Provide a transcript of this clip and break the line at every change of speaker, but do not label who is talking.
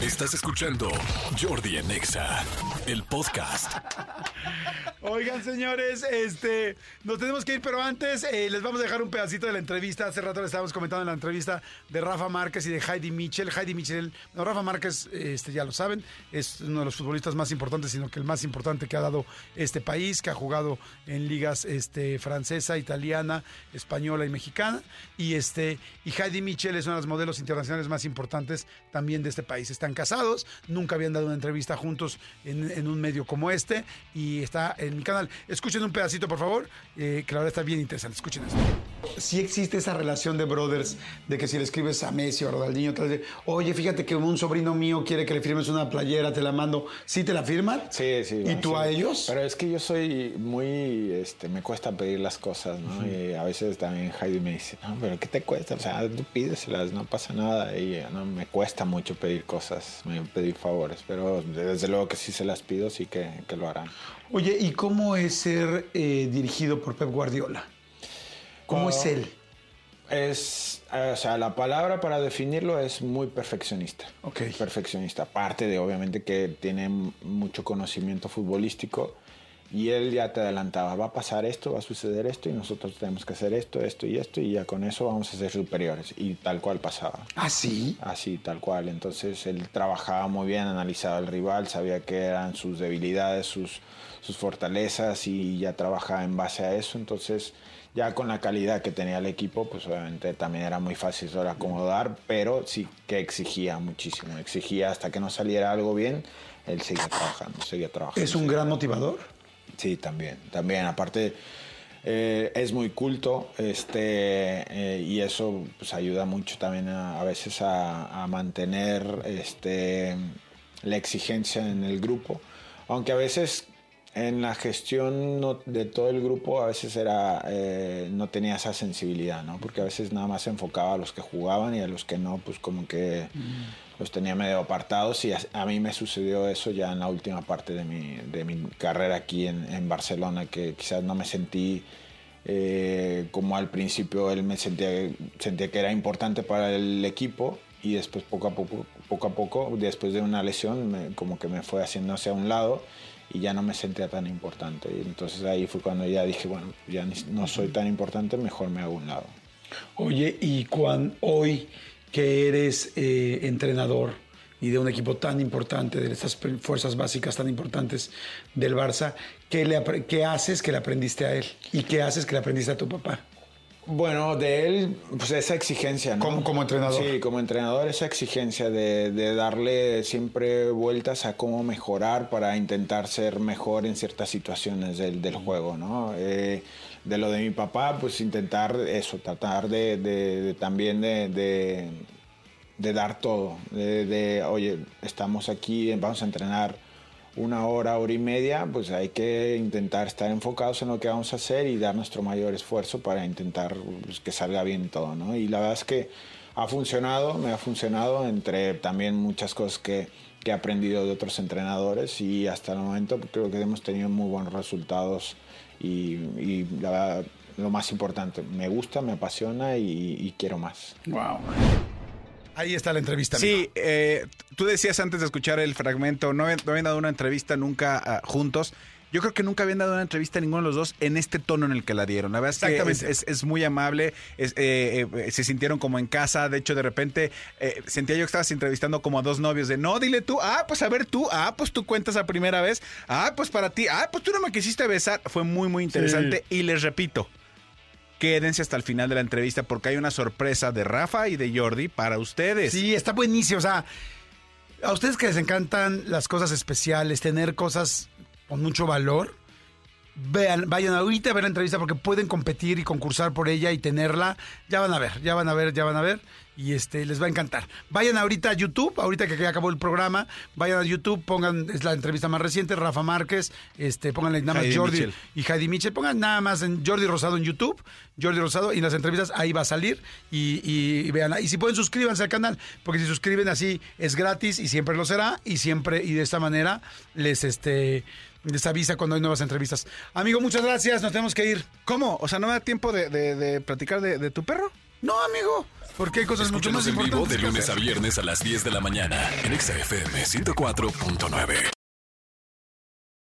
Estás escuchando Jordi en Exa, el podcast.
Oigan, señores, este, nos tenemos que ir, pero antes eh, les vamos a dejar un pedacito de la entrevista. Hace rato le estábamos comentando en la entrevista de Rafa Márquez y de Heidi Mitchell. Heidi Mitchell, no, Rafa Márquez, este, ya lo saben, es uno de los futbolistas más importantes, sino que el más importante que ha dado este país, que ha jugado en ligas este, francesa, italiana, española y mexicana. Y, este, y Heidi Mitchell es una de las modelos internacionales más importantes también de este país. Están casados, nunca habían dado una entrevista juntos en, un medio como este y está en mi canal. Escuchen un pedacito, por favor, eh, que la verdad está bien interesante. Escuchen esto. Sí existe esa relación de brothers, de que si le escribes a Messi o a Ronaldinho, oye, fíjate que un sobrino mío quiere que le firmes una playera, te la mando. ¿Sí te la firman?
Sí, sí.
¿Y tú
sí.
a ellos?
Pero es que yo soy muy, este, me cuesta pedir las cosas, ¿no? Y a veces también Heidi me dice, no, pero ¿qué te cuesta? O sea, tú pídeselas, no pasa nada. Y no, me cuesta mucho pedir cosas, me pedir favores, pero desde luego que si se las pido, sí que, que lo harán.
Oye, ¿y cómo es ser eh, dirigido por Pep Guardiola? ¿Cómo es él?
Es, eh, o sea, la palabra para definirlo es muy perfeccionista.
Ok.
Perfeccionista. Aparte de, obviamente, que tiene mucho conocimiento futbolístico y él ya te adelantaba, va a pasar esto, va a suceder esto y nosotros tenemos que hacer esto, esto y esto y ya con eso vamos a ser superiores. Y tal cual pasaba.
¿Ah, sí?
Así, tal cual. Entonces él trabajaba muy bien, analizaba al rival, sabía qué eran sus debilidades, sus, sus fortalezas y ya trabajaba en base a eso. Entonces, ya con la calidad que tenía el equipo, pues obviamente también era muy fácil de acomodar, pero sí que exigía muchísimo. Exigía hasta que no saliera algo bien, él seguía trabajando, seguía trabajando.
¿Es un gran motivador?
Sí, también, también. Aparte, eh, es muy culto este, eh, y eso pues, ayuda mucho también a, a veces a, a mantener este, la exigencia en el grupo. Aunque a veces en la gestión no- de todo el grupo a veces era, eh, no tenía esa sensibilidad, ¿no? Porque a veces nada más se enfocaba a los que jugaban y a los que no, pues como que los tenía medio apartados. Y a, a mí me sucedió eso ya en la última parte de mi, de mi carrera aquí en, en Barcelona, que quizás no me sentí eh, como al principio él me sentía, sentía que era importante para el equipo y después poco a poco, poco a poco, después de una lesión, como que me fue haciendo hacia un lado y ya no me sentía tan importante. Y entonces ahí fue cuando ya dije, bueno, ya no soy tan importante, mejor me hago un lado.
Oye, y hoy que eres eh, entrenador y de un equipo tan importante, de estas fuerzas básicas tan importantes del Barça, ¿qué, le, qué haces que le aprendiste a él? ¿Y qué haces que le aprendiste a tu papá?
Bueno, de él, pues esa exigencia, ¿no?
Como- como entrenador.
Sí, como entrenador, esa exigencia de, de darle siempre vueltas a cómo mejorar para intentar ser mejor en ciertas situaciones del, del juego, ¿no? Eh, de lo de mi papá, pues intentar eso, tratar de, de- de también de, dar todo, de, oye, estamos aquí, vamos a entrenar una hora, hora y media, pues hay que intentar estar enfocados en lo que vamos a hacer y dar nuestro mayor esfuerzo para intentar pues, que salga bien todo, ¿no? Y la verdad es que ha funcionado, me ha funcionado, entre también muchas cosas que, que he aprendido de otros entrenadores y hasta el momento creo que hemos tenido muy buenos resultados y, y la verdad, lo más importante, me gusta, me apasiona y, y quiero más.
Wow. Ahí está la entrevista.
Sí, eh, tú decías antes de escuchar el fragmento, no habían, no habían dado una entrevista nunca ah, juntos. Yo creo que nunca habían dado una entrevista a ninguno de los dos en este tono en el que la dieron. La verdad es que es,
Exactamente.
es- es muy amable, es, eh, eh, se sintieron como en casa. De hecho, de repente eh, sentía yo que estabas entrevistando como a dos novios de no, dile tú, ah, pues a ver tú, ah, pues tú cuentas a primera vez, ah, pues para ti, ah, pues tú no me quisiste besar. Fue muy, muy interesante. Y les repito, quédense hasta el final de la entrevista porque hay una sorpresa de Rafa y de Jordi para ustedes.
Sí, está buenísimo. O sea, a ustedes que les encantan las cosas especiales, tener cosas con mucho valor, vean, vayan ahorita a ver la entrevista porque pueden competir y concursar por ella y tenerla. Ya van a ver, ya van a ver, ya van a ver. Y este les va a encantar. Vayan ahorita a YouTube, ahorita que acabó el programa, vayan a YouTube, pongan, es la entrevista más reciente, Rafa Márquez, este, pónganle nada más
Heidi
Jordi y Heidi Mitchell, pongan nada más en Jordi Rosado en YouTube, Jordi Rosado, y en las entrevistas ahí va a salir y, y, vean, y si pueden suscríbanse al canal, porque si suscriben así es gratis y siempre lo será, y siempre, y de esta manera les este les avisa cuando hay nuevas entrevistas. Amigo, muchas gracias, nos tenemos que ir.
¿Cómo? O sea, ¿no me da tiempo de, de- de platicar de, de tu perro?
No, amigo. Porque hay cosas mucho
Escúchanos
más
en vivo
importantes.
de lunes a viernes a las 10 de la mañana en XFM 104.9.